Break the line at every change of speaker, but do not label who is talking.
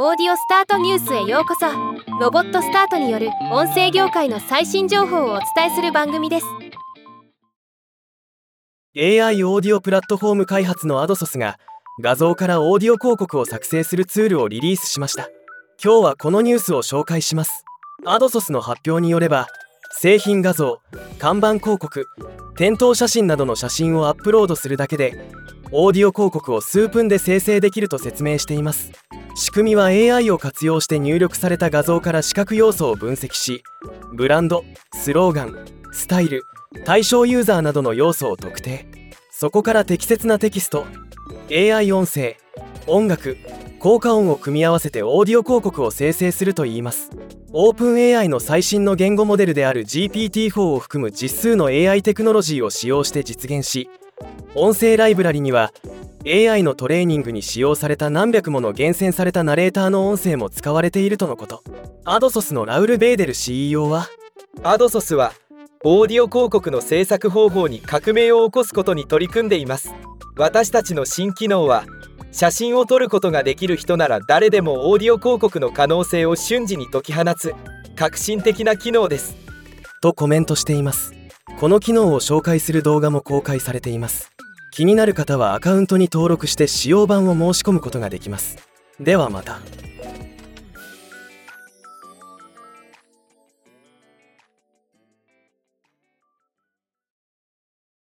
オーディオスタートニュースへようこそ。ロボットスタートによる音声業界の最新情報をお伝えする番組です。
AI オーディオプラットフォーム開発のアドソスが画像からオーディオ広告を作成するツールをリリースしました。今日はこのニュースを紹介します。アドソスの発表によれば製品画像看板広告店頭写真などの写真をアップロードするだけでオーディオ広告を数分で生成できると説明しています。仕組みは AI を活用して入力された画像から視覚要素を分析しブランドスローガンスタイル対象ユーザーなどの要素を特定。そこから適切なテキスト AI 音声音楽効果音を組み合わせてオーディオ広告を生成するといいます。オープン AI の最新の言語モデルである GPT-4 を含む実数の AI テクノロジーを使用して実現し音声ライブラリには AI のトレーニングに使用された何百もの厳選されたナレーターの音声も使われているとのこと。アドソスのラウル・ベーデル CEO は？
アドソスはオーディオ広告の制作方法に革命を起こすことに取り組んでいます。私たちの新機能は写真を撮ることができる人なら誰でもオーディオ広告の可能性を瞬時に解き放つ革新的な機能です。
とコメントしています。この機能を紹介する動画も公開されています気になる方はアカウントに登録して使用版を申し込むことができます。ではまた。